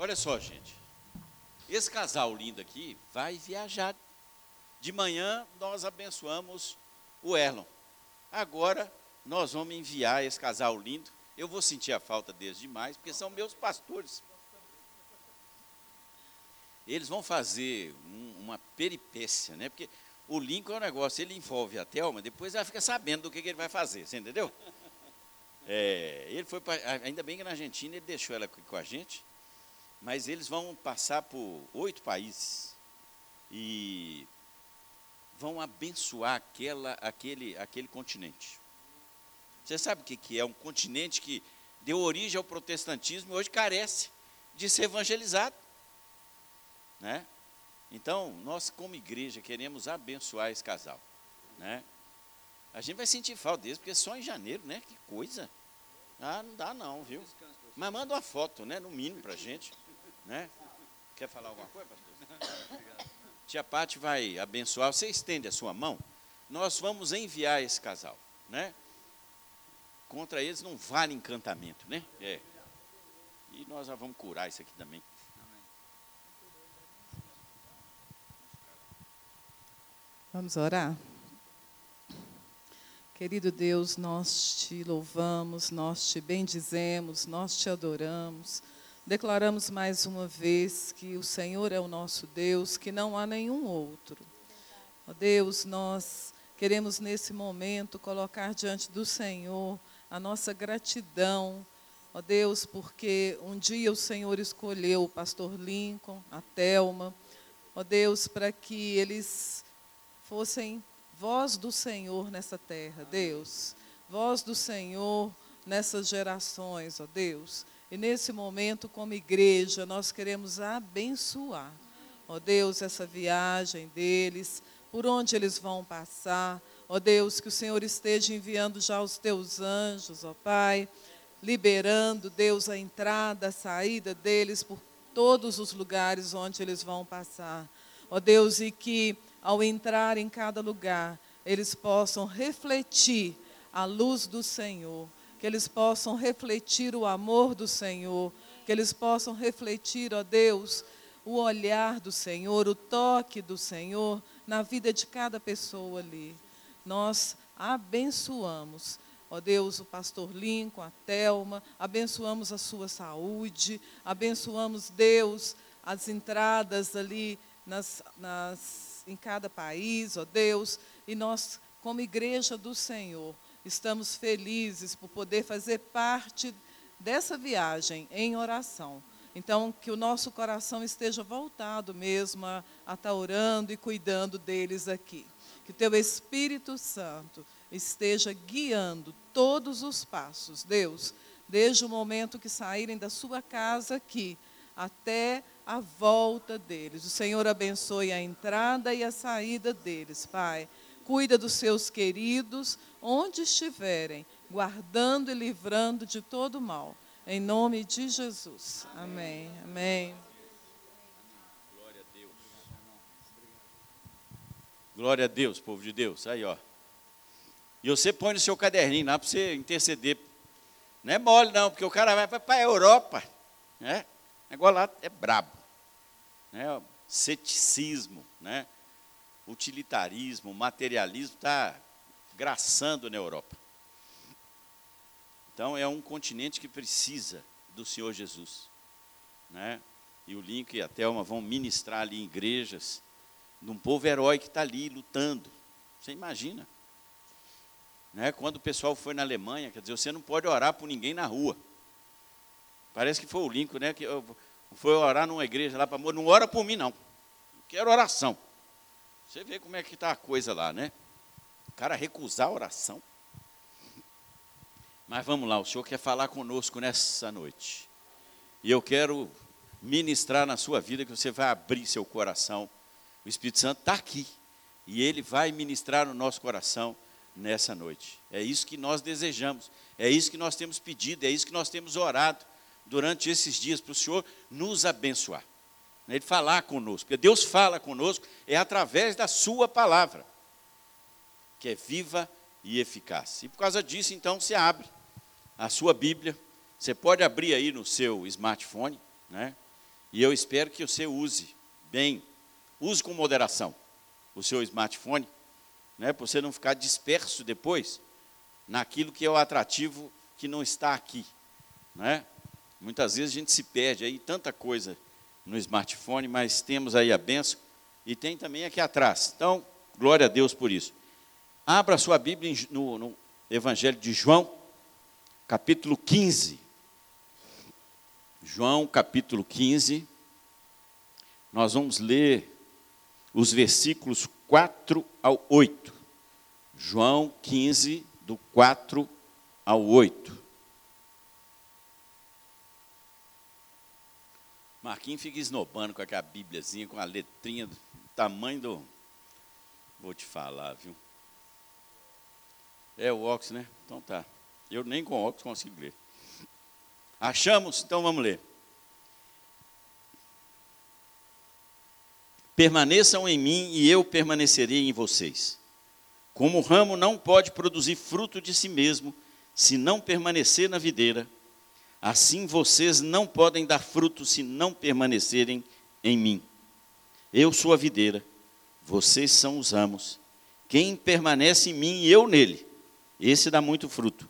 Olha só, gente. Esse casal lindo aqui vai viajar. De manhã nós abençoamos o Erlon. Agora nós vamos enviar esse casal lindo. Eu vou sentir a falta deles demais, porque são meus pastores. Eles vão fazer um, uma peripécia, né? Porque o Lincoln é um negócio, ele envolve a Thelma, depois ela fica sabendo do que, que ele vai fazer, você entendeu? É, ele foi pra, ainda bem que na Argentina ele deixou ela com a gente, mas eles vão passar por oito países e vão abençoar aquela, aquele, aquele continente. Você sabe o que, que é? Um continente que deu origem ao protestantismo e hoje carece de ser evangelizado. Né? Então, nós como igreja queremos abençoar esse casal, né? A gente vai sentir falta deles, porque só em janeiro, né? Que coisa. Ah, não dá não, viu? Mas manda uma foto, né? No mínimo para gente, né? Quer falar alguma coisa, pastor? Tia Pati vai abençoar. Você estende a sua mão. Nós vamos enviar esse casal, né? Contra eles não vale encantamento, né? É. E nós já vamos curar isso aqui também. Vamos orar? Querido Deus, nós te louvamos, nós te bendizemos, nós te adoramos. Declaramos mais uma vez que o Senhor é o nosso Deus, que não há nenhum outro. Ó Deus, nós queremos nesse momento colocar diante do Senhor a nossa gratidão, ó Deus, porque um dia o Senhor escolheu o pastor Lincoln, a Telma, ó Deus, para que eles fossem voz do Senhor nessa terra, Deus. Voz do Senhor nessas gerações, ó Deus. E nesse momento, como igreja, nós queremos abençoar, ó Deus, essa viagem deles, por onde eles vão passar. Ó Deus, que o Senhor esteja enviando já os teus anjos, ó Pai, liberando, Deus, a entrada, a saída deles por todos os lugares onde eles vão passar. Ó Deus, e que ao entrar em cada lugar, eles possam refletir a luz do Senhor, que eles possam refletir o amor do Senhor, que eles possam refletir, ó Deus, o olhar do Senhor, o toque do Senhor na vida de cada pessoa ali. Nós abençoamos, ó Deus, o pastor Lincoln, a Telma, abençoamos a sua saúde, abençoamos, Deus, as entradas ali nas, nas em cada país, ó Deus, e nós, como igreja do Senhor, estamos felizes por poder fazer parte dessa viagem em oração. Então, que o nosso coração esteja voltado mesmo a, estar tá orando e cuidando deles aqui. Que teu Espírito Santo esteja guiando todos os passos, Deus, desde o momento que saírem da sua casa aqui até a volta deles. O Senhor abençoe a entrada e a saída deles, Pai. Cuida dos seus queridos, onde estiverem, guardando e livrando de todo mal. Em nome de Jesus. Amém. Amém. Glória a Deus. Glória a Deus, povo de Deus. Aí, ó. E você põe no seu caderninho lá para você interceder. Não é mole, não, porque o cara vai para a Europa. Né? Agora lá é brabo né, ceticismo, né, utilitarismo, materialismo está graçando na Europa. Então é um continente que precisa do Senhor Jesus. Né? E o Lincoln e a Thelma vão ministrar ali em igrejas, de um povo herói que está ali lutando. Você imagina? Né? Quando o pessoal foi na Alemanha, quer dizer, você não pode orar por ninguém na rua. Parece que foi o Lincoln, né? Que foi orar numa igreja lá para não ora por mim não. Quero oração. Você vê como é que está a coisa lá, né? O cara recusar a oração. Mas vamos lá, o Senhor quer falar conosco nessa noite. E eu quero ministrar na sua vida que você vai abrir seu coração. O Espírito Santo está aqui. E ele vai ministrar no nosso coração nessa noite. É isso que nós desejamos. É isso que nós temos pedido. É isso que nós temos orado durante esses dias para o Senhor nos abençoar. Né, ele falar conosco, porque Deus fala conosco é através da sua palavra, que é viva e eficaz. E por causa disso, então, você abre a sua Bíblia, você pode abrir aí no seu smartphone, né? E eu espero que você use bem, use com moderação o seu smartphone, né, para você não ficar disperso depois naquilo que é o atrativo que não está aqui. Né? Muitas vezes a gente se perde aí, tanta coisa no smartphone, mas temos aí a benção e tem também aqui atrás. Então, glória a Deus por isso. Abra sua Bíblia no, no Evangelho de João, capítulo 15. João, capítulo 15. Nós vamos ler os versículos 4 ao 8. João 15, do 4 ao 8. Marquinhos fica esnobando com aquela bíbliazinha, com a letrinha do tamanho do. Vou te falar, viu? É o óculos, né? Então tá. Eu nem com óculos consigo ler. Achamos? Então vamos ler. Permaneçam em mim e eu permanecerei em vocês. Como o ramo não pode produzir fruto de si mesmo se não permanecer na videira, assim vocês não podem dar fruto se não permanecerem em mim. Eu sou a videira, vocês são os ramos. Quem permanece em mim e eu nele, esse dá muito fruto.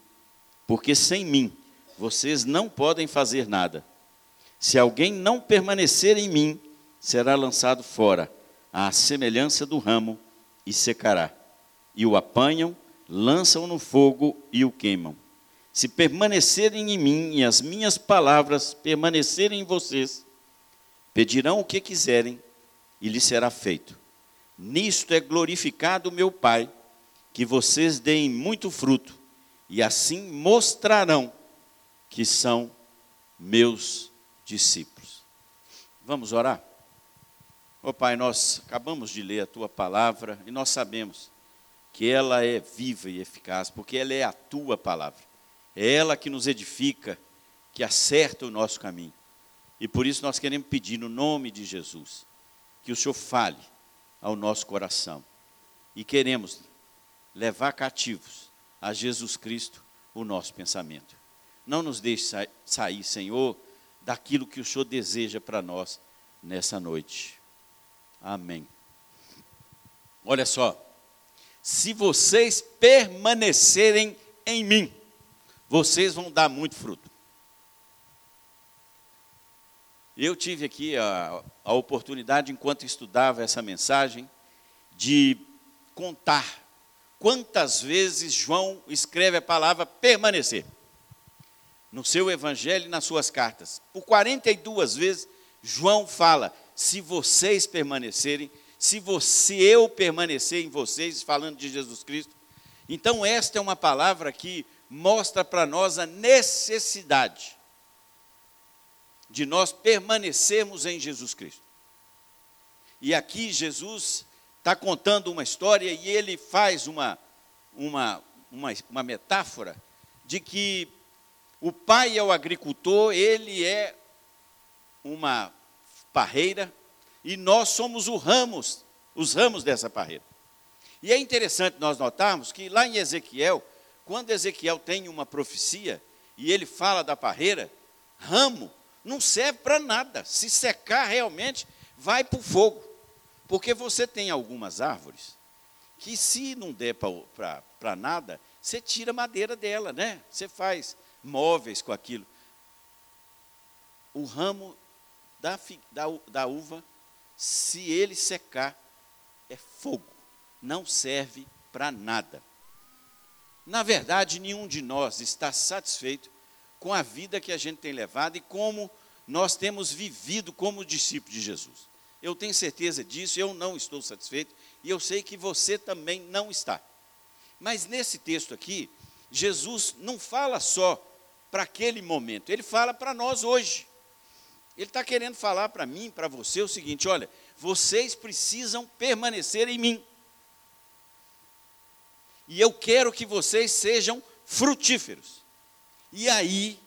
Porque sem mim vocês não podem fazer nada. Se alguém não permanecer em mim, será lançado fora, à semelhança do ramo, e secará. E o apanham, lançam no fogo e o queimam. Se permanecerem em mim e as minhas palavras permanecerem em vocês, pedirão o que quiserem e lhes será feito. Nisto é glorificado meu Pai, que vocês deem muito fruto, e assim mostrarão que são meus discípulos. Vamos orar? Ó oh, Pai, nós acabamos de ler a tua palavra e nós sabemos que ela é viva e eficaz, porque ela é a tua palavra. É ela que nos edifica, que acerta o nosso caminho. E por isso nós queremos pedir no nome de Jesus que o Senhor fale ao nosso coração. E queremos levar cativos a Jesus Cristo o nosso pensamento. Não nos deixe sair, Senhor, daquilo que o Senhor deseja para nós nessa noite. Amém. Olha só. Se vocês permanecerem em mim, vocês vão dar muito fruto. Eu tive aqui a, a oportunidade, enquanto estudava essa mensagem, de contar quantas vezes João escreve a palavra permanecer no seu evangelho e nas suas cartas. Por 42 vezes, João fala: se vocês permanecerem, se você eu permanecer em vocês, falando de Jesus Cristo. Então esta é uma palavra que mostra para nós a necessidade de nós permanecermos em Jesus Cristo. E aqui Jesus está contando uma história e ele faz uma, uma, uma, uma metáfora de que o pai é o agricultor, ele é uma parreira e nós somos os ramos, os ramos dessa parreira. E é interessante nós notarmos que lá em Ezequiel, quando Ezequiel tem uma profecia e ele fala da parreira, ramo não serve para nada. Se secar realmente, vai para o fogo. Porque você tem algumas árvores que se não der para nada, você tira a madeira dela, né? Você faz móveis com aquilo. O ramo da, da, da uva, se ele secar, é fogo, não serve para nada. Na verdade, nenhum de nós está satisfeito com a vida que a gente tem levado e como nós temos vivido como discípulos de Jesus. Eu tenho certeza disso, eu não estou satisfeito e eu sei que você também não está. Mas nesse texto aqui, Jesus não fala só para aquele momento, ele fala para nós hoje. Ele está querendo falar para mim, para você, o seguinte: olha, vocês precisam permanecer em mim. E eu quero que vocês sejam frutíferos. E aí,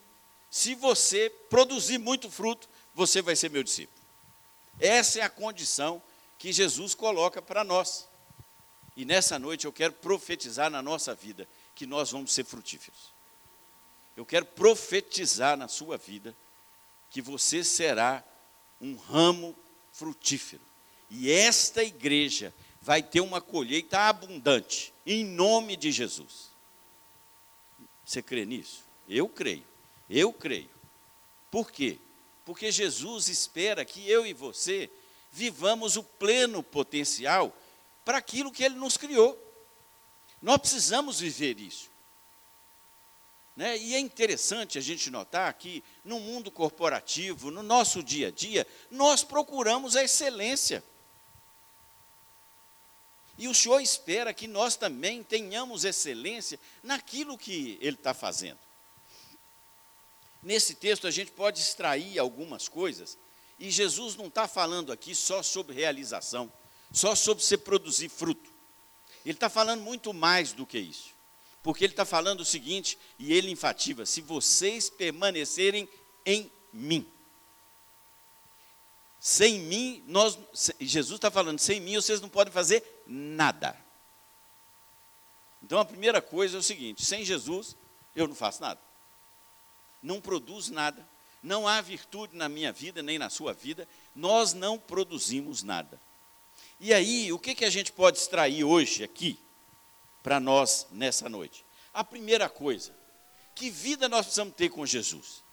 se você produzir muito fruto, você vai ser meu discípulo. Essa é a condição que Jesus coloca para nós. E nessa noite eu quero profetizar na nossa vida que nós vamos ser frutíferos. Eu quero profetizar na sua vida que você será um ramo frutífero. E esta igreja vai ter uma colheita abundante, em nome de Jesus. Você crê nisso? Eu creio. Eu creio. Por quê? Porque Jesus espera que eu e você vivamos o pleno potencial para aquilo que Ele nos criou. Nós precisamos viver isso. Né? E é interessante a gente notar que no mundo corporativo, no nosso dia a dia, nós procuramos a excelência. E o Senhor espera que nós também tenhamos excelência naquilo que Ele está fazendo. Nesse texto a gente pode extrair algumas coisas, e Jesus não está falando aqui só sobre realização, só sobre você produzir fruto. Ele está falando muito mais do que isso. Porque ele está falando o seguinte, e ele enfatiza: se vocês permanecerem em mim. Sem mim, nós, Jesus está falando, sem mim vocês não podem fazer nada. Então a primeira coisa é o seguinte: sem Jesus eu não faço nada não produz nada, não há virtude na minha vida, nem na sua vida, nós não produzimos nada. E aí, o que, que a gente pode extrair hoje aqui, para nós, nessa noite? A primeira coisa, que vida nós precisamos ter com Jesus?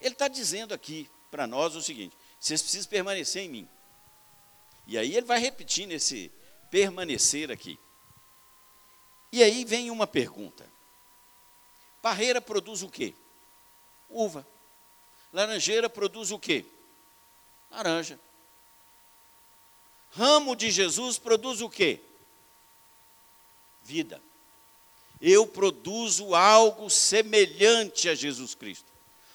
Ele está dizendo aqui para nós o seguinte: vocês precisam permanecer em mim. E aí ele vai repetir nesse permanecer aqui. E aí vem uma pergunta: parreira produz o quê? uva. Laranjeira produz o quê? Laranja. Ramo de Jesus produz o quê? Vida. Eu produzo algo semelhante a Jesus Cristo.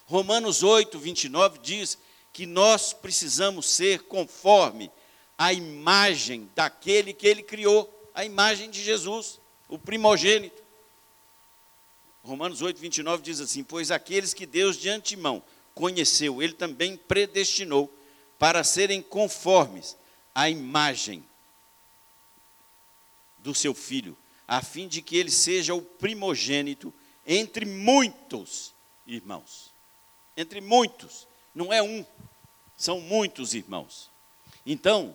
Romanos 8, 29 diz que nós precisamos ser conforme a imagem daquele que ele criou, a imagem de Jesus, o primogênito. Romanos 8, 29 diz assim: Pois aqueles que Deus de antemão conheceu, ele também predestinou para serem conformes à imagem do seu filho, a fim de que ele seja o primogênito entre muitos irmãos. Entre muitos, não é um, são muitos irmãos. Então,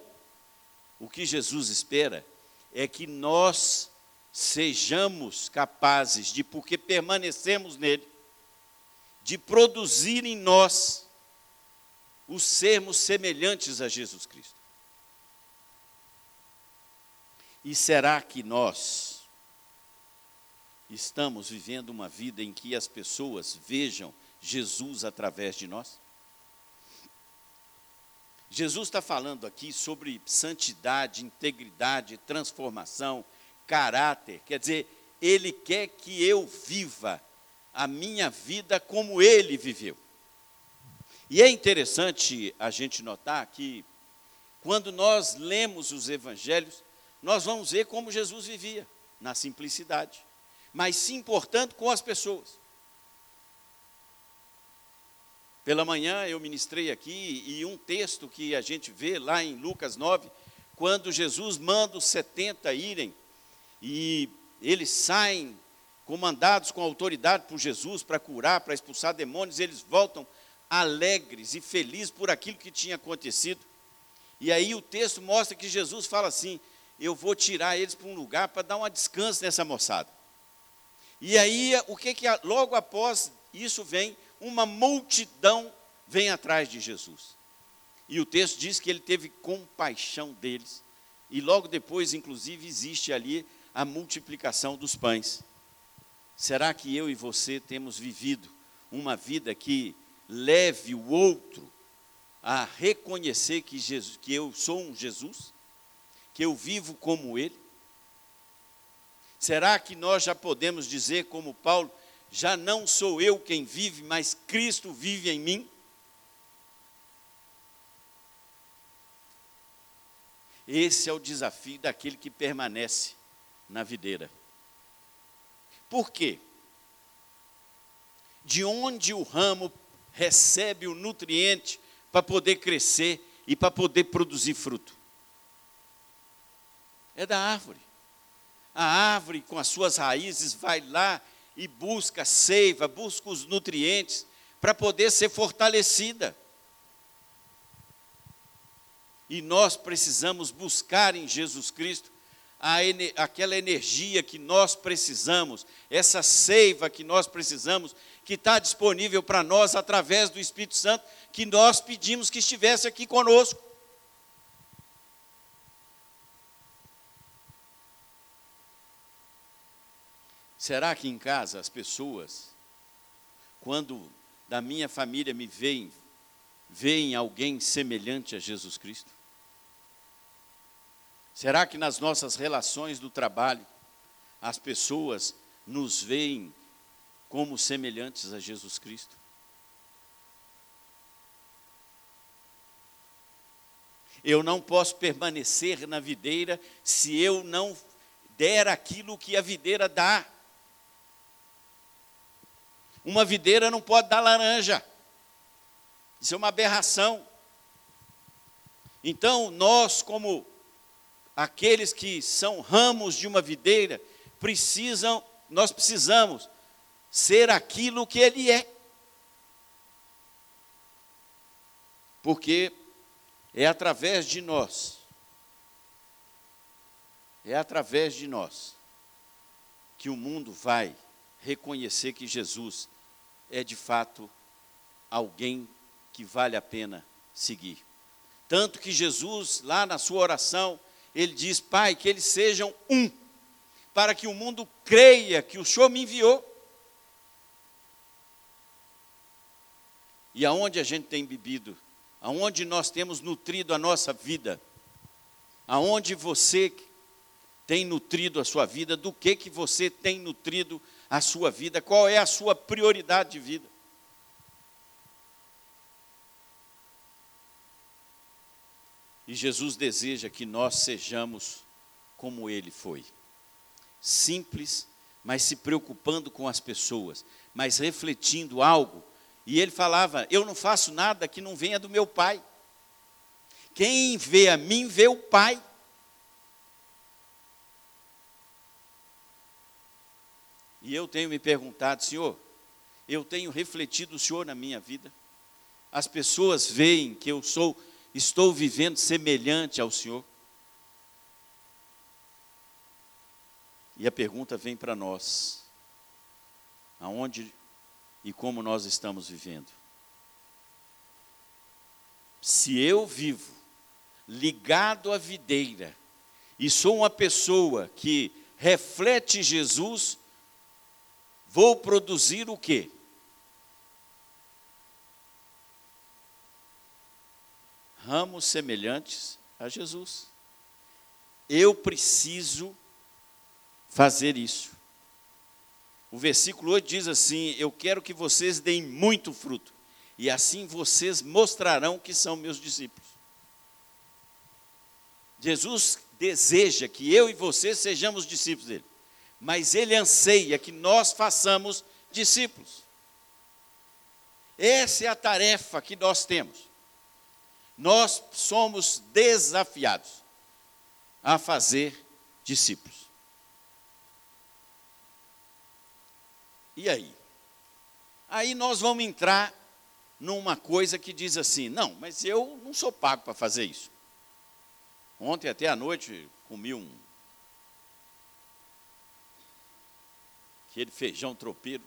o que Jesus espera é que nós sejamos capazes de, porque permanecemos nele, de produzir em nós os sermos semelhantes a Jesus Cristo. E será que nós estamos vivendo uma vida em que as pessoas vejam Jesus através de nós? Jesus está falando aqui sobre santidade, integridade, transformação, caráter, quer dizer, Ele quer que eu viva a minha vida como Ele viveu. E é interessante a gente notar que, quando nós lemos os evangelhos, nós vamos ver como Jesus vivia, na simplicidade, mas se importando com as pessoas. Pela manhã eu ministrei aqui e um texto que a gente vê lá em Lucas 9, quando Jesus manda os 70 irem e eles saem comandados com autoridade por Jesus para curar, para expulsar demônios, eles voltam alegres e felizes por aquilo que tinha acontecido. E aí o texto mostra que Jesus fala assim: Eu vou tirar eles para um lugar para dar um descanso nessa moçada. E aí o que que logo após isso vem uma multidão vem atrás de Jesus. E o texto diz que ele teve compaixão deles. E logo depois, inclusive, existe ali a multiplicação dos pães. Será que eu e você temos vivido uma vida que leve o outro a reconhecer que, Jesus, que eu sou um Jesus? Que eu vivo como Ele? Será que nós já podemos dizer, como Paulo, já não sou eu quem vive, mas Cristo vive em mim? Esse é o desafio daquele que permanece na videira. Por quê? De onde o ramo recebe o nutriente para poder crescer e para poder produzir fruto? É da árvore. A árvore, com as suas raízes, vai lá e busca seiva, busca os nutrientes para poder ser fortalecida. E nós precisamos buscar em Jesus Cristo a, aquela energia que nós precisamos, essa seiva que nós precisamos, que está disponível para nós através do Espírito Santo, que nós pedimos que estivesse aqui conosco. Será que em casa as pessoas, quando da minha família me veem, veem alguém semelhante a Jesus Cristo? Será que nas nossas relações do trabalho, as pessoas nos veem como semelhantes a Jesus Cristo? Eu não posso permanecer na videira se eu não der aquilo que a videira dá. Uma videira não pode dar laranja. Isso é uma aberração. Então, nós, como aqueles que são ramos de uma videira, precisam, nós precisamos ser aquilo que ele é. Porque é através de nós, é através de nós, que o mundo vai reconhecer que Jesus é de fato alguém que vale a pena seguir. Tanto que Jesus, lá na sua oração, ele diz: Pai, que eles sejam um, para que o mundo creia que o Senhor me enviou. E aonde a gente tem bebido, aonde nós temos nutrido a nossa vida, aonde você tem nutrido a sua vida, do que que você tem nutrido a sua vida, qual é a sua prioridade de vida. E Jesus deseja que nós sejamos como ele foi. Simples, mas se preocupando com as pessoas, mas refletindo algo. E ele falava: Eu não faço nada que não venha do meu Pai. Quem vê a mim, vê o Pai. E eu tenho me perguntado, Senhor, eu tenho refletido o Senhor na minha vida? As pessoas veem que eu sou Estou vivendo semelhante ao Senhor? E a pergunta vem para nós: aonde e como nós estamos vivendo? Se eu vivo ligado à videira e sou uma pessoa que reflete Jesus, vou produzir o quê? ramos semelhantes a Jesus. Eu preciso fazer isso. O versículo 8 diz assim: Eu quero que vocês deem muito fruto, e assim vocês mostrarão que são meus discípulos. Jesus deseja que eu e você sejamos discípulos dele, mas ele anseia que nós façamos discípulos. Essa é a tarefa que nós temos nós somos desafiados a fazer discípulos. E aí? Aí nós vamos entrar numa coisa que diz assim: não, mas eu não sou pago para fazer isso. Ontem até à noite comi um. Aquele feijão tropeiro,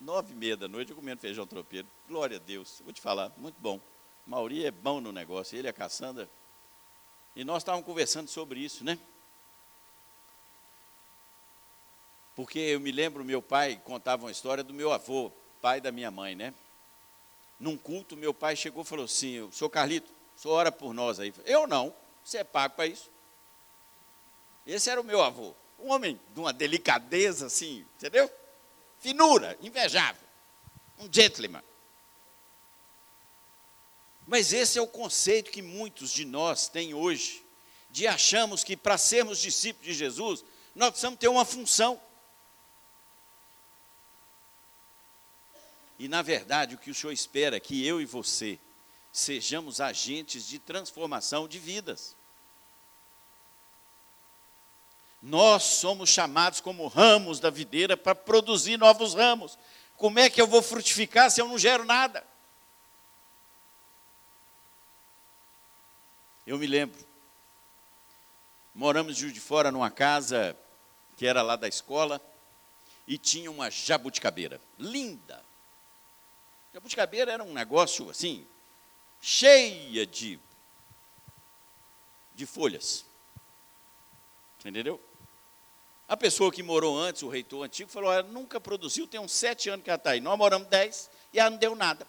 nove e meia da noite eu comendo feijão tropeiro. Glória a Deus, vou te falar, muito bom. Mauri é bom no negócio, ele e a Cassandra. E nós estávamos conversando sobre isso, né? Porque eu me lembro, meu pai contava uma história do meu avô, pai da minha mãe, né? Num culto, meu pai chegou e falou assim: Sou Carlito, só ora por nós aí. Eu não, você é pago para isso. Esse era o meu avô. Um homem de uma delicadeza assim, entendeu? Finura, invejável. Um gentleman. Mas esse é o conceito que muitos de nós têm hoje, de achamos que para sermos discípulos de Jesus, nós precisamos ter uma função. E na verdade, o que o Senhor espera é que eu e você sejamos agentes de transformação de vidas. Nós somos chamados como ramos da videira para produzir novos ramos. Como é que eu vou frutificar se eu não gero nada? Eu me lembro. Moramos de Fora numa casa que era lá da escola e tinha uma jabuticabeira linda. Jabuticabeira era um negócio assim, cheia de, de folhas. Entendeu? A pessoa que morou antes, o reitor antigo, falou: ela nunca produziu, tem uns sete anos que ela está aí. Nós moramos dez e ela não deu nada.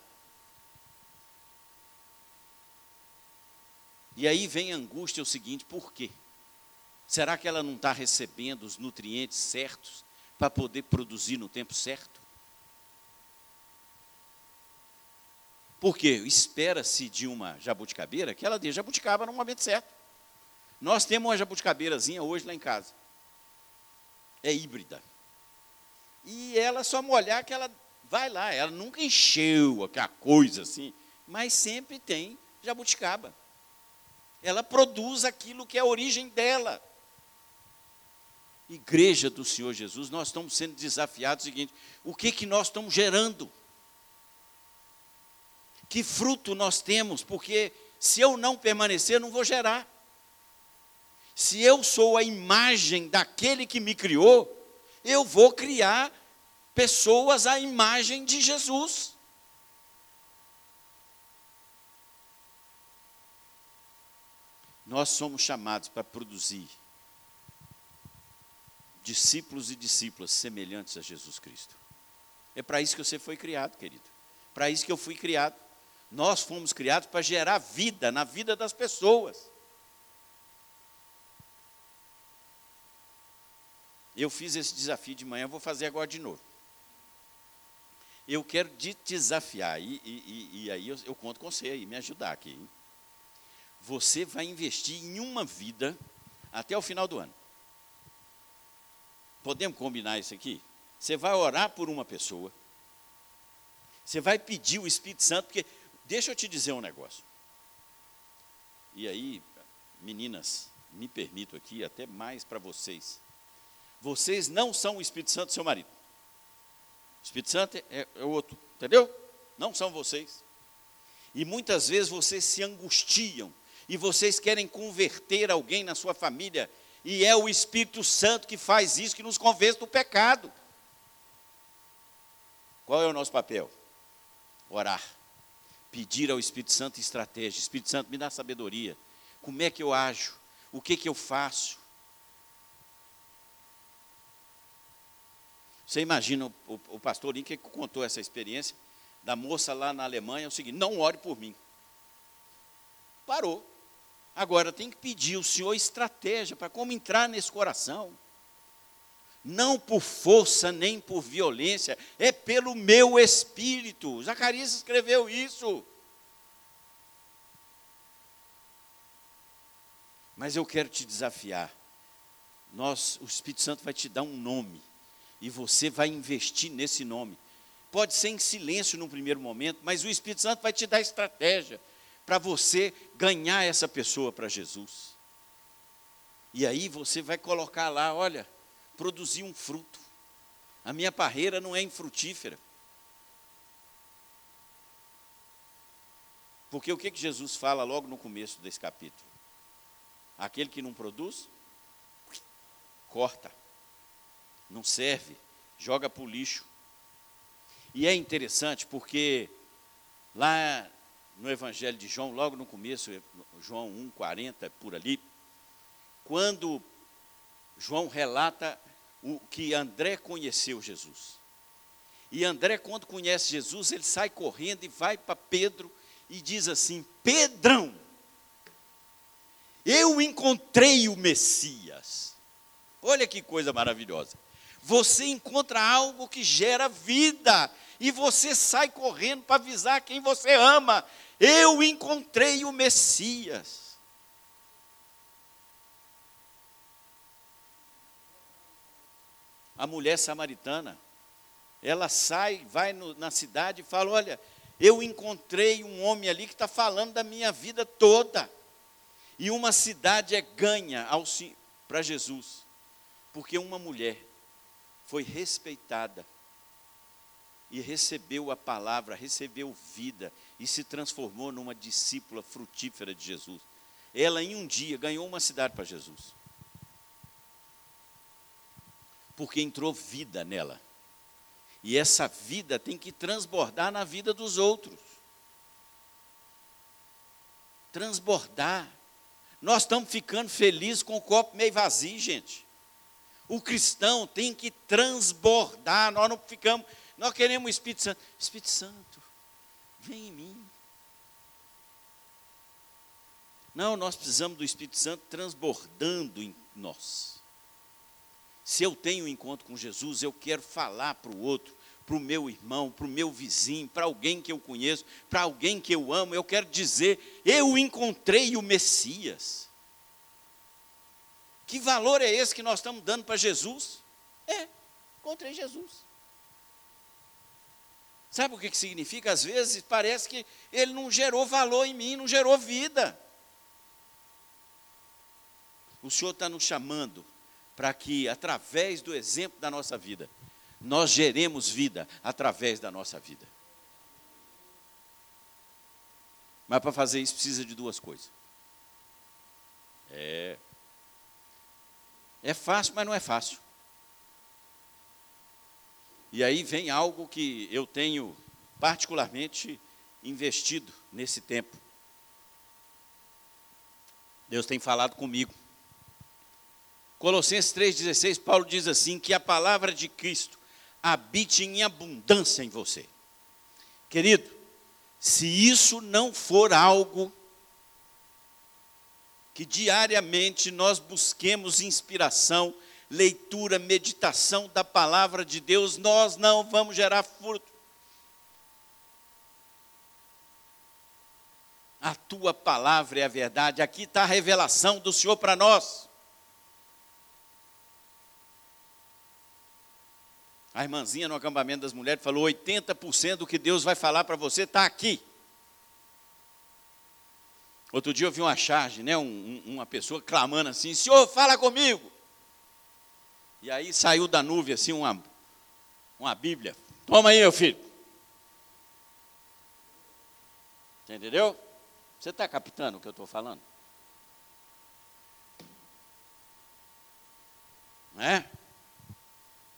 E aí vem a angústia, o seguinte: por quê? Será que ela não está recebendo os nutrientes certos para poder produzir no tempo certo? Porque espera-se de uma jabuticabeira que ela dê jabuticaba no momento certo. Nós temos uma jabuticabeirazinha hoje lá em casa. É híbrida. E ela só molhar que ela vai lá. Ela nunca encheu aquela coisa assim, mas sempre tem jabuticaba. Ela produz aquilo que é a origem dela. Igreja do Senhor Jesus, nós estamos sendo desafiados o seguinte: o que que nós estamos gerando? Que fruto nós temos? Porque se eu não permanecer, não vou gerar. Se eu sou a imagem daquele que me criou, eu vou criar pessoas à imagem de Jesus. Nós somos chamados para produzir discípulos e discípulas semelhantes a Jesus Cristo. É para isso que você foi criado, querido. Para isso que eu fui criado. Nós fomos criados para gerar vida na vida das pessoas. Eu fiz esse desafio de manhã, vou fazer agora de novo. Eu quero te desafiar, e, e, e aí eu, eu, conto com você aí, me ajudar aqui. Hein? Você vai investir em uma vida até o final do ano. Podemos combinar isso aqui? Você vai orar por uma pessoa. Você vai pedir o Espírito Santo, porque deixa eu te dizer um negócio. E aí, meninas, me permito aqui, até mais para vocês. Vocês não são o Espírito Santo seu marido. O Espírito Santo é, é outro, entendeu? Não são vocês. E muitas vezes vocês se angustiam e vocês querem converter alguém na sua família e é o Espírito Santo que faz isso, que nos convence do pecado. Qual é o nosso papel? Orar. Pedir ao Espírito Santo estratégia. Espírito Santo, me dá sabedoria. Como é que eu ajo? O que que eu faço? Você imagina o, o, pastor Link que contou essa experiência da moça lá na Alemanha, é o seguinte: não ore por mim. Parou. Agora tem que pedir ao Senhor estratégia para como entrar nesse coração. Não por força nem por violência, é pelo meu espírito. Zacarias escreveu isso. Mas eu quero te desafiar. Nós, o Espírito Santo vai te dar um nome e você vai investir nesse nome. Pode ser em silêncio no primeiro momento, mas o Espírito Santo vai te dar estratégia para você ganhar essa pessoa para Jesus. E aí você vai colocar lá, olha, produzir um fruto. A minha parreira não é infrutífera. Porque o que, que Jesus fala logo no começo desse capítulo? Aquele que não produz, corta, não serve, joga para o lixo. E é interessante porque lá no Evangelho de João, logo no começo, João 1,40, por ali, quando João relata o que André conheceu Jesus. E André, quando conhece Jesus, ele sai correndo e vai para Pedro e diz assim: Pedrão, eu encontrei o Messias. Olha que coisa maravilhosa. Você encontra algo que gera vida e você sai correndo para avisar quem você ama. Eu encontrei o Messias. A mulher samaritana, ela sai, vai no, na cidade e fala: Olha, eu encontrei um homem ali que está falando da minha vida toda. E uma cidade é ganha para Jesus, porque uma mulher foi respeitada e recebeu a palavra, recebeu vida e se transformou numa discípula frutífera de Jesus. ela em um dia ganhou uma cidade para Jesus. Porque entrou vida nela. E essa vida tem que transbordar na vida dos outros. Transbordar. Nós estamos ficando felizes com o copo meio vazio, gente. O cristão tem que transbordar. Nós não ficamos, nós queremos o Espírito Santo. Espírito Santo, vem em mim. Não, nós precisamos do Espírito Santo transbordando em nós. Se eu tenho um encontro com Jesus, eu quero falar para o outro, para o meu irmão, para o meu vizinho, para alguém que eu conheço, para alguém que eu amo, eu quero dizer: eu encontrei o Messias. Que valor é esse que nós estamos dando para Jesus? É, encontrei Jesus. Sabe o que, que significa? Às vezes parece que ele não gerou valor em mim, não gerou vida. O Senhor está nos chamando para que, através do exemplo da nossa vida, nós geremos vida através da nossa vida. Mas para fazer isso precisa de duas coisas. É. É fácil, mas não é fácil. E aí vem algo que eu tenho particularmente investido nesse tempo. Deus tem falado comigo. Colossenses 3,16, Paulo diz assim: que a palavra de Cristo habite em abundância em você. Querido, se isso não for algo que diariamente nós busquemos inspiração, leitura, meditação da palavra de Deus, nós não vamos gerar fruto. A tua palavra é a verdade, aqui está a revelação do Senhor para nós. A irmãzinha no acampamento das mulheres falou: 80% do que Deus vai falar para você está aqui. Outro dia eu vi uma charge, né, um, uma pessoa clamando assim: Senhor, fala comigo. E aí saiu da nuvem assim uma, uma Bíblia. Toma aí, meu filho. Entendeu? Você está captando o que eu estou falando? Não é?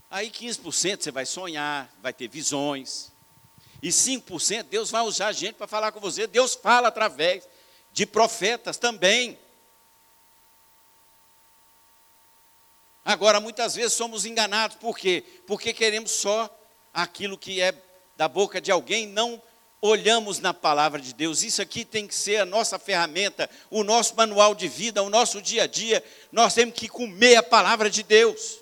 Aí 15% você vai sonhar, vai ter visões. E 5% Deus vai usar gente para falar com você. Deus fala através de profetas também. Agora, muitas vezes somos enganados, por quê? Porque queremos só aquilo que é da boca de alguém, não olhamos na palavra de Deus. Isso aqui tem que ser a nossa ferramenta, o nosso manual de vida, o nosso dia a dia. Nós temos que comer a palavra de Deus.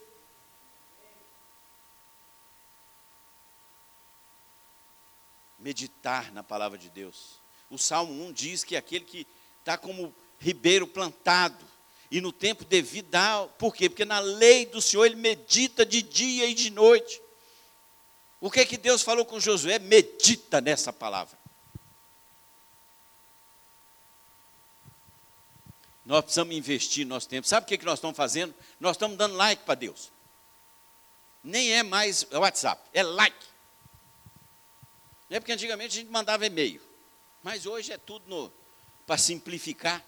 meditar na palavra de Deus. O Salmo 1 diz que aquele que está como ribeiro plantado, e no tempo devido dá, por quê? Porque na lei do Senhor ele medita de dia e de noite. O que é que Deus falou com Josué? Medita nessa palavra. Nós precisamos investir nosso tempo. Sabe o que, é que nós estamos fazendo? Nós estamos dando like para Deus. Nem é mais WhatsApp, é like. Não é porque antigamente a gente mandava e-mail, mas hoje é tudo para simplificar.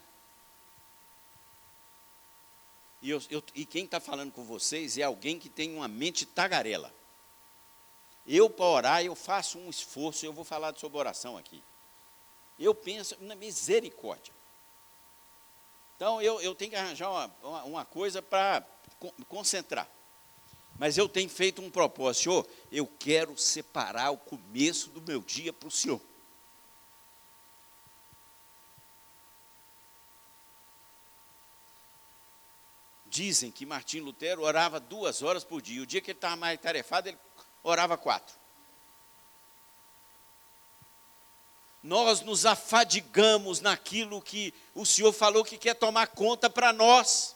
E, eu, eu, e quem está falando com vocês é alguém que tem uma mente tagarela. Eu, para orar, eu faço um esforço, eu vou falar sobre oração aqui. Eu penso na misericórdia. Então, eu, eu tenho que arranjar uma, uma, uma coisa para concentrar. Mas eu tenho feito um propósito, Senhor, eu quero separar o começo do meu dia para o Senhor. Dizem que Martim Lutero orava duas horas por dia. O dia que ele estava mais tarefado, ele orava quatro. Nós nos afadigamos naquilo que o Senhor falou que quer tomar conta para nós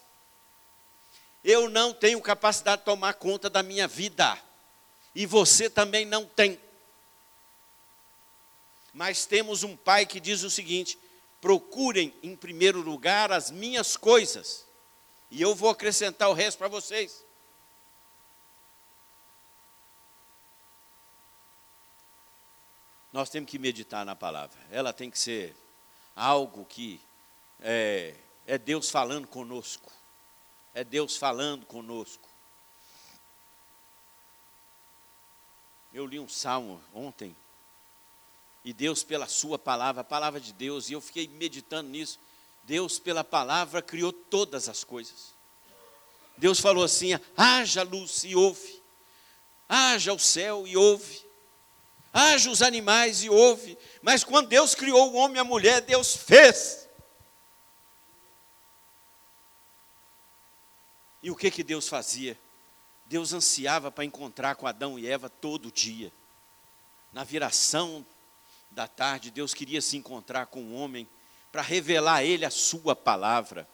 eu não tenho capacidade de tomar conta da minha vida. E você também não tem. Mas temos um pai que diz o seguinte: procurem em primeiro lugar as minhas coisas, e eu vou acrescentar o resto para vocês. Nós temos que meditar na palavra, ela tem que ser algo que é, é Deus falando conosco. É Deus falando conosco. Eu li um salmo ontem, e Deus, pela Sua palavra, a palavra de Deus, e eu fiquei meditando nisso. Deus, pela palavra, criou todas as coisas. Deus falou assim: haja luz e ouve, haja o céu e ouve, haja os animais e ouve. Mas quando Deus criou o homem e a mulher, Deus fez. E o que que Deus fazia? Deus ansiava para encontrar com Adão e Eva todo dia. Na viração da tarde, Deus queria se encontrar com o homem para revelar a ele a sua palavra,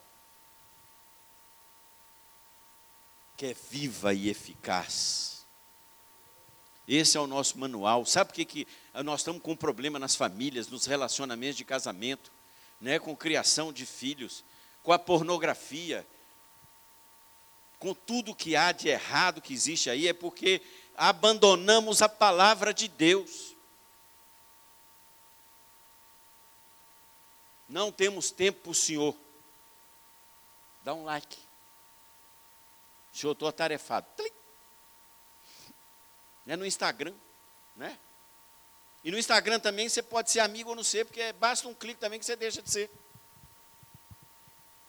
que é viva e eficaz. Esse é o nosso manual. Sabe por que, que nós estamos com um problema nas famílias, nos relacionamentos de casamento, né, com criação de filhos, com a pornografia, com tudo que há de errado que existe aí, é porque abandonamos a palavra de Deus. Não temos tempo para o Senhor. Dá um like. Senhor estou atarefado. É no Instagram, né? E no Instagram também você pode ser amigo ou não ser, porque basta um clique também que você deixa de ser.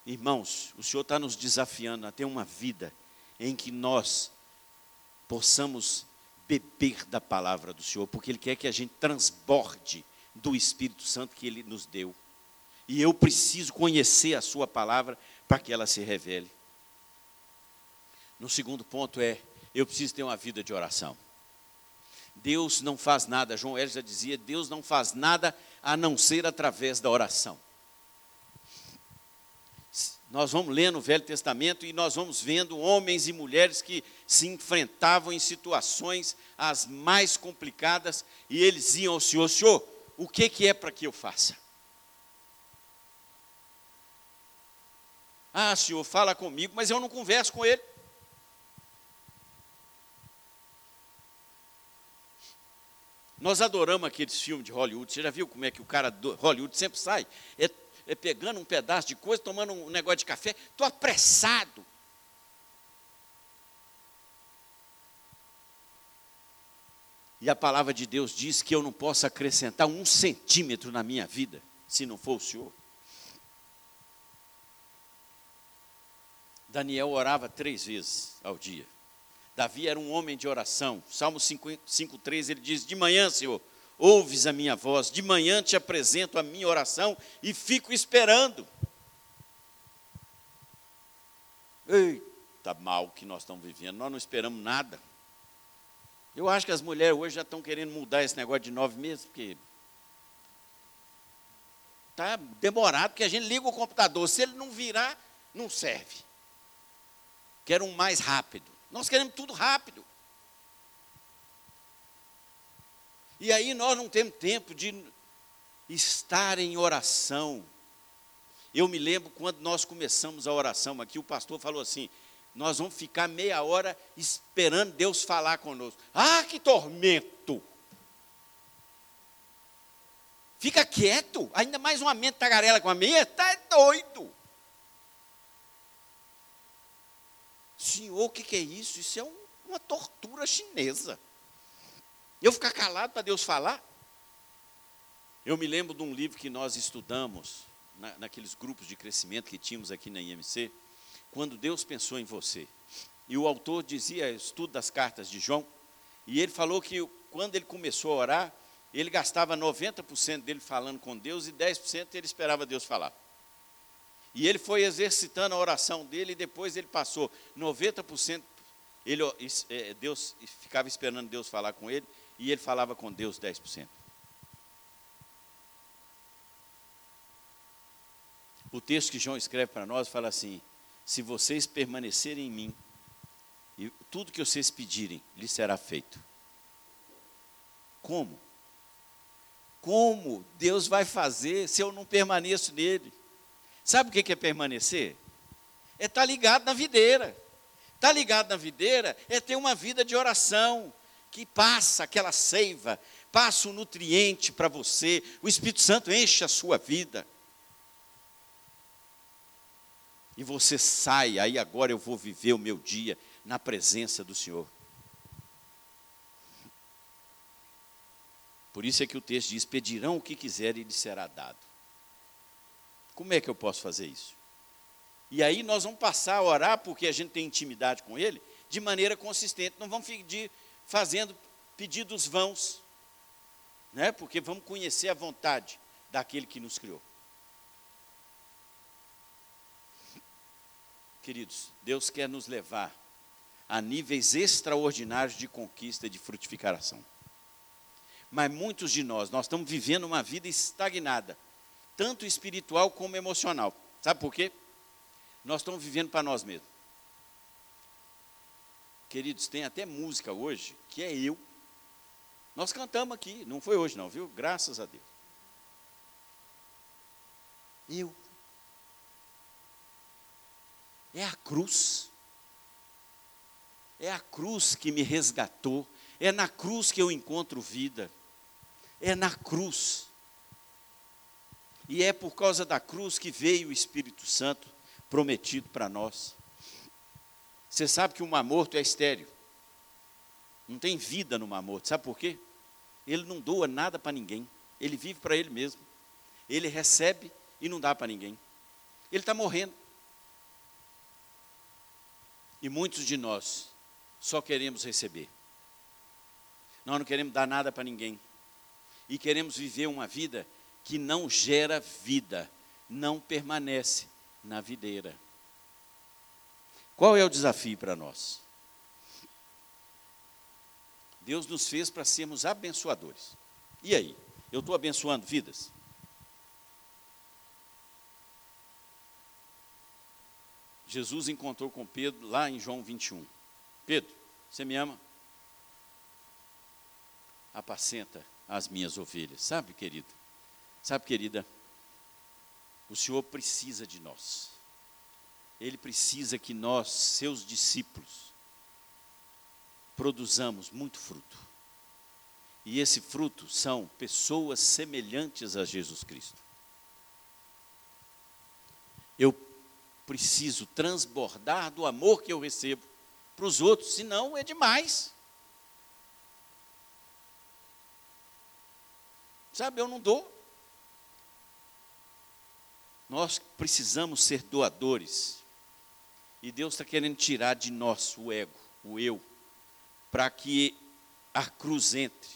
Irmãos, o Senhor está nos desafiando a ter uma vida em que nós possamos beber da palavra do Senhor, porque Ele quer que a gente transborde do Espírito Santo que Ele nos deu. E eu preciso conhecer a Sua palavra para que ela se revele. No segundo ponto é, eu preciso ter uma vida de oração. Deus não faz nada, João Hélio já dizia, Deus não faz nada a não ser através da oração. Nós vamos ler no Velho Testamento e nós vamos vendo homens e mulheres que se enfrentavam em situações as mais complicadas e eles iam ao Senhor, Senhor, o que é para que eu faça? Ah, Senhor, fala comigo, mas eu não converso com ele. Nós adoramos aqueles filmes de Hollywood. Você já viu como é que o cara do Hollywood sempre sai? É é, pegando um pedaço de coisa, tomando um negócio de café, estou apressado. E a palavra de Deus diz que eu não posso acrescentar um centímetro na minha vida, se não for o Senhor. Daniel orava três vezes ao dia. Davi era um homem de oração. Salmo 5,3 ele diz: De manhã, Senhor, ouves a minha voz, de manhã te apresento a minha oração e fico esperando. Eita mal que nós estamos vivendo, nós não esperamos nada. Eu acho que as mulheres hoje já estão querendo mudar esse negócio de nove meses, porque está demorado, porque a gente liga o computador, se ele não virar, não serve. Quero um mais rápido. Nós queremos tudo rápido. E aí nós não temos tempo de estar em oração. Eu me lembro quando nós começamos a oração aqui, o pastor falou assim: nós vamos ficar meia hora esperando Deus falar conosco. Ah, que tormento! Fica quieto, ainda mais uma mente tagarela com a minha, está doido. Senhor, o que, que é isso? Isso é um, uma tortura chinesa. Eu ficar calado para Deus falar? Eu me lembro de um livro que nós estudamos, na, naqueles grupos de crescimento que tínhamos aqui na IMC, quando Deus pensou em você. E o autor dizia, estudo das cartas de João, e ele falou que quando ele começou a orar, ele gastava 90% dele falando com Deus e 10% ele esperava Deus falar. E ele foi exercitando a oração dele e depois ele passou 90%, ele, é, Deus ficava esperando Deus falar com ele e ele falava com Deus 10%. O texto que João escreve para nós fala assim: se vocês permanecerem em mim, e tudo que vocês pedirem lhe será feito. Como? Como Deus vai fazer se eu não permaneço nele? Sabe o que é permanecer? É estar tá ligado na videira. Estar tá ligado na videira é ter uma vida de oração, que passa aquela seiva, passa o nutriente para você, o Espírito Santo enche a sua vida. E você sai, aí agora eu vou viver o meu dia na presença do Senhor. Por isso é que o texto diz: pedirão o que quiserem e lhes será dado. Como é que eu posso fazer isso? E aí nós vamos passar a orar, porque a gente tem intimidade com Ele, de maneira consistente. Não vamos pedir fazendo pedidos vãos, né? porque vamos conhecer a vontade daquele que nos criou. Queridos, Deus quer nos levar a níveis extraordinários de conquista e de frutificação. Mas muitos de nós, nós estamos vivendo uma vida estagnada, tanto espiritual como emocional. Sabe por quê? Nós estamos vivendo para nós mesmos. Queridos, tem até música hoje que é eu. Nós cantamos aqui, não foi hoje não, viu? Graças a Deus. Eu. É a cruz. É a cruz que me resgatou. É na cruz que eu encontro vida. É na cruz. E é por causa da cruz que veio o Espírito Santo prometido para nós. Você sabe que o mar morto é estéreo. Não tem vida no mar morto. Sabe por quê? Ele não doa nada para ninguém. Ele vive para ele mesmo. Ele recebe e não dá para ninguém. Ele está morrendo. E muitos de nós só queremos receber. Nós não queremos dar nada para ninguém. E queremos viver uma vida que não gera vida, não permanece na videira. Qual é o desafio para nós? Deus nos fez para sermos abençoadores. E aí? Eu estou abençoando vidas? Jesus encontrou com Pedro lá em João 21. Pedro, você me ama? Apacenta as minhas ovelhas. Sabe, querido? Sabe, querida? O Senhor precisa de nós. Ele precisa que nós, seus discípulos, produzamos muito fruto. E esse fruto são pessoas semelhantes a Jesus Cristo. Eu preciso transbordar do amor que eu recebo para os outros, senão é demais. Sabe, eu não dou. Nós precisamos ser doadores. E Deus está querendo tirar de nós o ego, o eu, para que a cruz entre.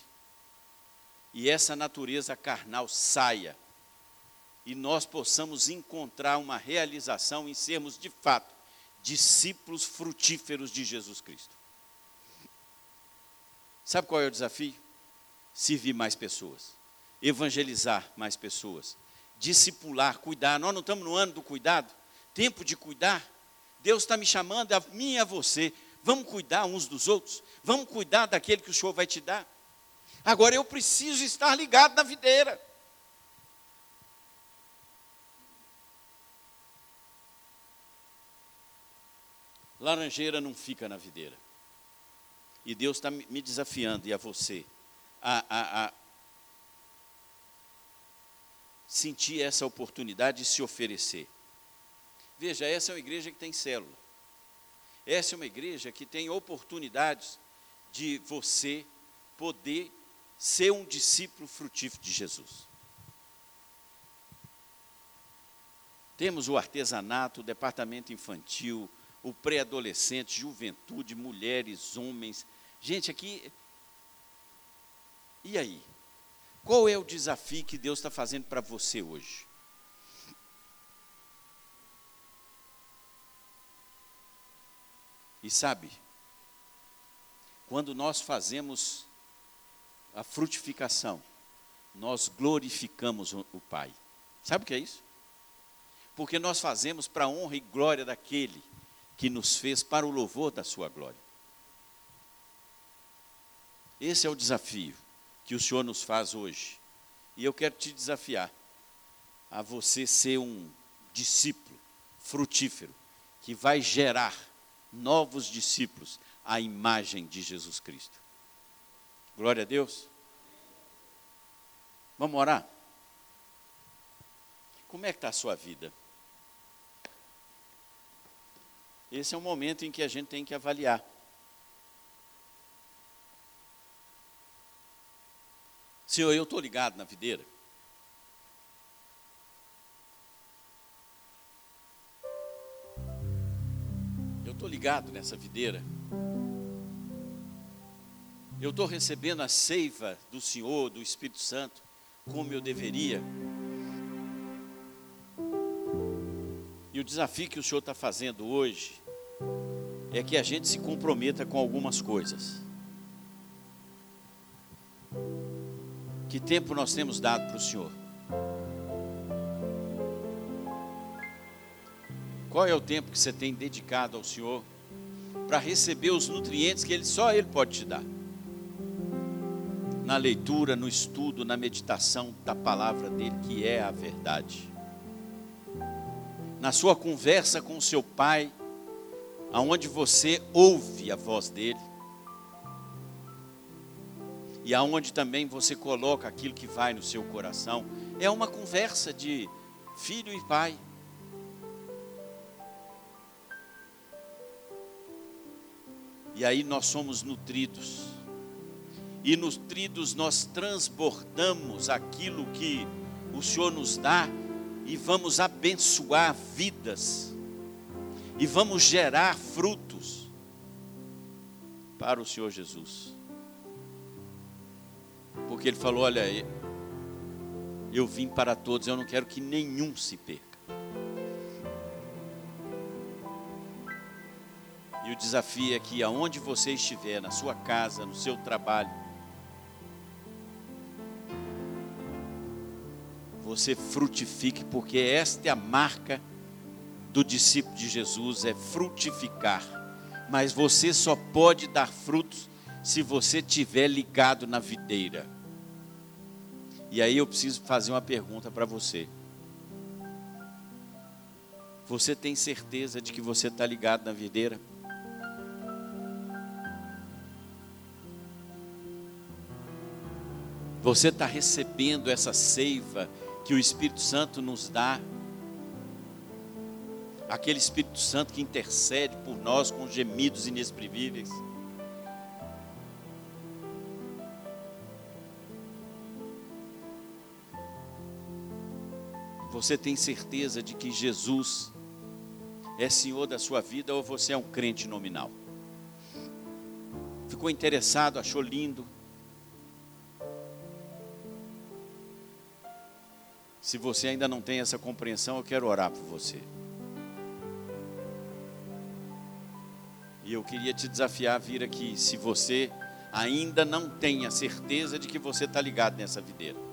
E essa natureza carnal saia e nós possamos encontrar uma realização em sermos de fato discípulos frutíferos de Jesus Cristo. Sabe qual é o desafio? Servir mais pessoas, evangelizar mais pessoas, discipular, cuidar. Nós não estamos no ano do cuidado, tempo de cuidar. Deus está me chamando a mim e a você. Vamos cuidar uns dos outros, vamos cuidar daquele que o Senhor vai te dar. Agora eu preciso estar ligado na videira. Laranjeira não fica na videira. E Deus está me desafiando, e a você, a, a, a sentir essa oportunidade de se oferecer. Veja, essa é uma igreja que tem célula. Essa é uma igreja que tem oportunidades de você poder ser um discípulo frutífero de Jesus. Temos o artesanato, o departamento infantil, o pré-adolescente, juventude, mulheres, homens. Gente, aqui. E aí? Qual é o desafio que Deus está fazendo para você hoje? E sabe, quando nós fazemos a frutificação, nós glorificamos o Pai. Sabe o que é isso? Porque nós fazemos para a honra e glória daquele que nos fez para o louvor da sua glória. Esse é o desafio que o Senhor nos faz hoje. E eu quero te desafiar a você ser um discípulo frutífero que vai gerar novos discípulos à imagem de Jesus Cristo. Glória a Deus. Vamos orar? Como é que está a sua vida? esse é o momento em que a gente tem que avaliar. Senhor, eu estou ligado na videira. Eu estou ligado nessa videira. Eu estou recebendo a seiva do Senhor, do Espírito Santo, como eu deveria. E o desafio que o Senhor está fazendo hoje é que a gente se comprometa com algumas coisas. Que tempo nós temos dado para o Senhor? Qual é o tempo que você tem dedicado ao Senhor para receber os nutrientes que ele, só Ele pode te dar? Na leitura, no estudo, na meditação da palavra dele, que é a verdade. Na sua conversa com o seu pai, aonde você ouve a voz dele e aonde também você coloca aquilo que vai no seu coração. É uma conversa de filho e pai. E aí nós somos nutridos. E nutridos nós transbordamos aquilo que o Senhor nos dá e vamos abençoar vidas e vamos gerar frutos para o Senhor Jesus. Porque Ele falou: Olha, eu vim para todos, eu não quero que nenhum se perca. E o desafio é que aonde você estiver, na sua casa, no seu trabalho, você frutifique, porque esta é a marca do discípulo de Jesus é frutificar. Mas você só pode dar frutos se você estiver ligado na videira. E aí eu preciso fazer uma pergunta para você. Você tem certeza de que você está ligado na videira? Você está recebendo essa seiva que o Espírito Santo nos dá aquele Espírito Santo que intercede por nós com gemidos inexprimíveis. Você tem certeza de que Jesus é Senhor da sua vida ou você é um crente nominal? Ficou interessado, achou lindo? Se você ainda não tem essa compreensão, eu quero orar por você. E eu queria te desafiar a vir aqui, se você ainda não tem a certeza de que você está ligado nessa videira.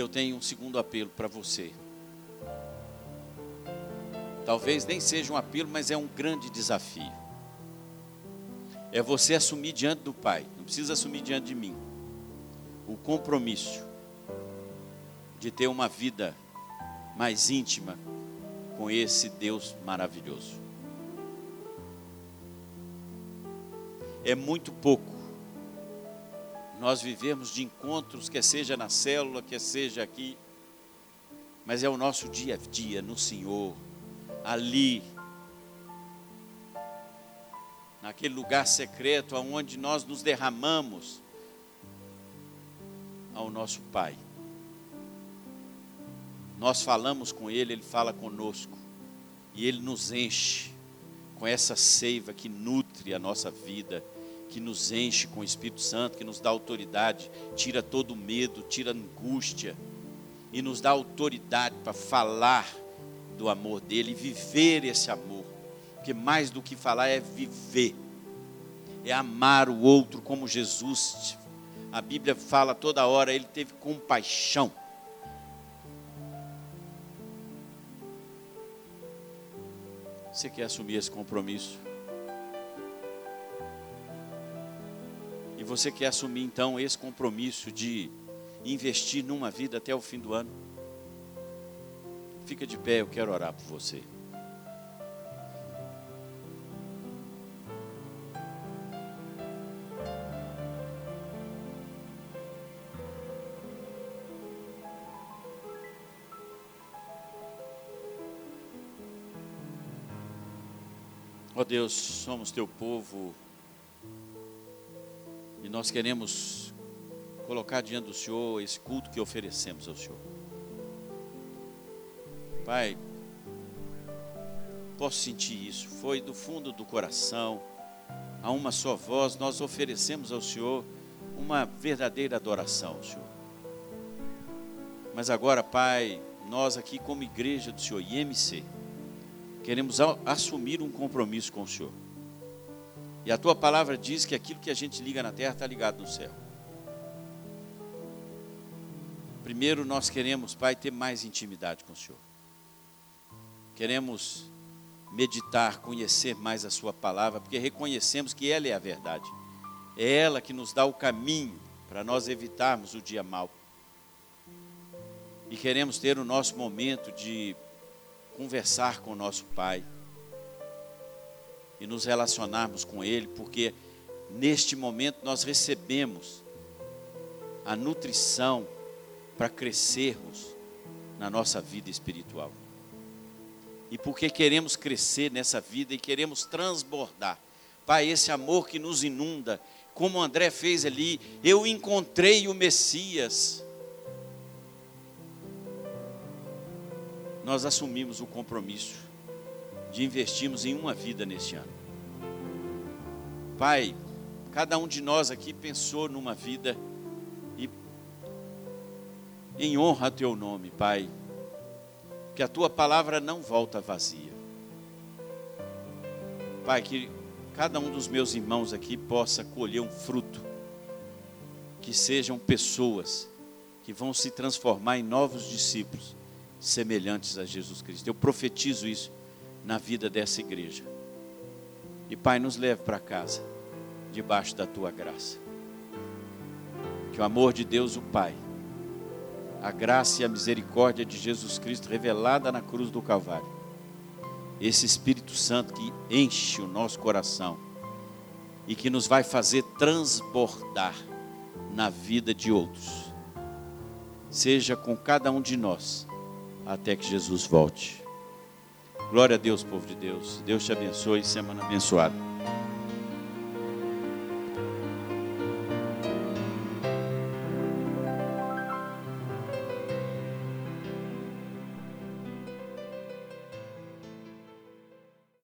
Eu tenho um segundo apelo para você. Talvez nem seja um apelo, mas é um grande desafio. É você assumir diante do Pai, não precisa assumir diante de mim, o compromisso de ter uma vida mais íntima com esse Deus maravilhoso. É muito pouco nós vivemos de encontros, quer seja na célula, quer seja aqui, mas é o nosso dia a dia no Senhor, ali, naquele lugar secreto aonde nós nos derramamos ao nosso Pai. Nós falamos com Ele, Ele fala conosco. E Ele nos enche com essa seiva que nutre a nossa vida, que nos enche com o Espírito Santo, que nos dá autoridade, tira todo o medo, tira a angústia e nos dá autoridade para falar do amor dele viver esse amor. Porque mais do que falar é viver, é amar o outro como Jesus. A Bíblia fala toda hora, ele teve compaixão Você quer assumir esse compromisso? e você quer assumir então esse compromisso de investir numa vida até o fim do ano, fica de pé, eu quero orar por você. Ó oh Deus, somos teu povo nós queremos colocar diante do Senhor esse culto que oferecemos ao Senhor. Pai, posso sentir isso, foi do fundo do coração, a uma só voz, nós oferecemos ao Senhor uma verdadeira adoração ao Senhor. Mas agora, Pai, nós aqui como igreja do Senhor, IMC, queremos assumir um compromisso com o Senhor. E a tua palavra diz que aquilo que a gente liga na terra está ligado no céu. Primeiro nós queremos, Pai, ter mais intimidade com o Senhor. Queremos meditar, conhecer mais a Sua palavra, porque reconhecemos que ela é a verdade. É ela que nos dá o caminho para nós evitarmos o dia mau. E queremos ter o nosso momento de conversar com o nosso Pai e nos relacionarmos com Ele, porque neste momento nós recebemos a nutrição para crescermos na nossa vida espiritual. E porque queremos crescer nessa vida e queremos transbordar. Pai, esse amor que nos inunda, como André fez ali, eu encontrei o Messias. Nós assumimos o compromisso de investirmos em uma vida neste ano. Pai, cada um de nós aqui pensou numa vida em honra a teu nome, Pai. Que a tua palavra não volta vazia. Pai, que cada um dos meus irmãos aqui possa colher um fruto. Que sejam pessoas que vão se transformar em novos discípulos, semelhantes a Jesus Cristo. Eu profetizo isso na vida dessa igreja. E Pai, nos leve para casa, debaixo da tua graça. Que o amor de Deus, o Pai a graça e a misericórdia de Jesus Cristo revelada na cruz do Calvário. Esse Espírito Santo que enche o nosso coração e que nos vai fazer transbordar na vida de outros. Seja com cada um de nós até que Jesus volte. Glória a Deus, povo de Deus. Deus te abençoe. Semana abençoada.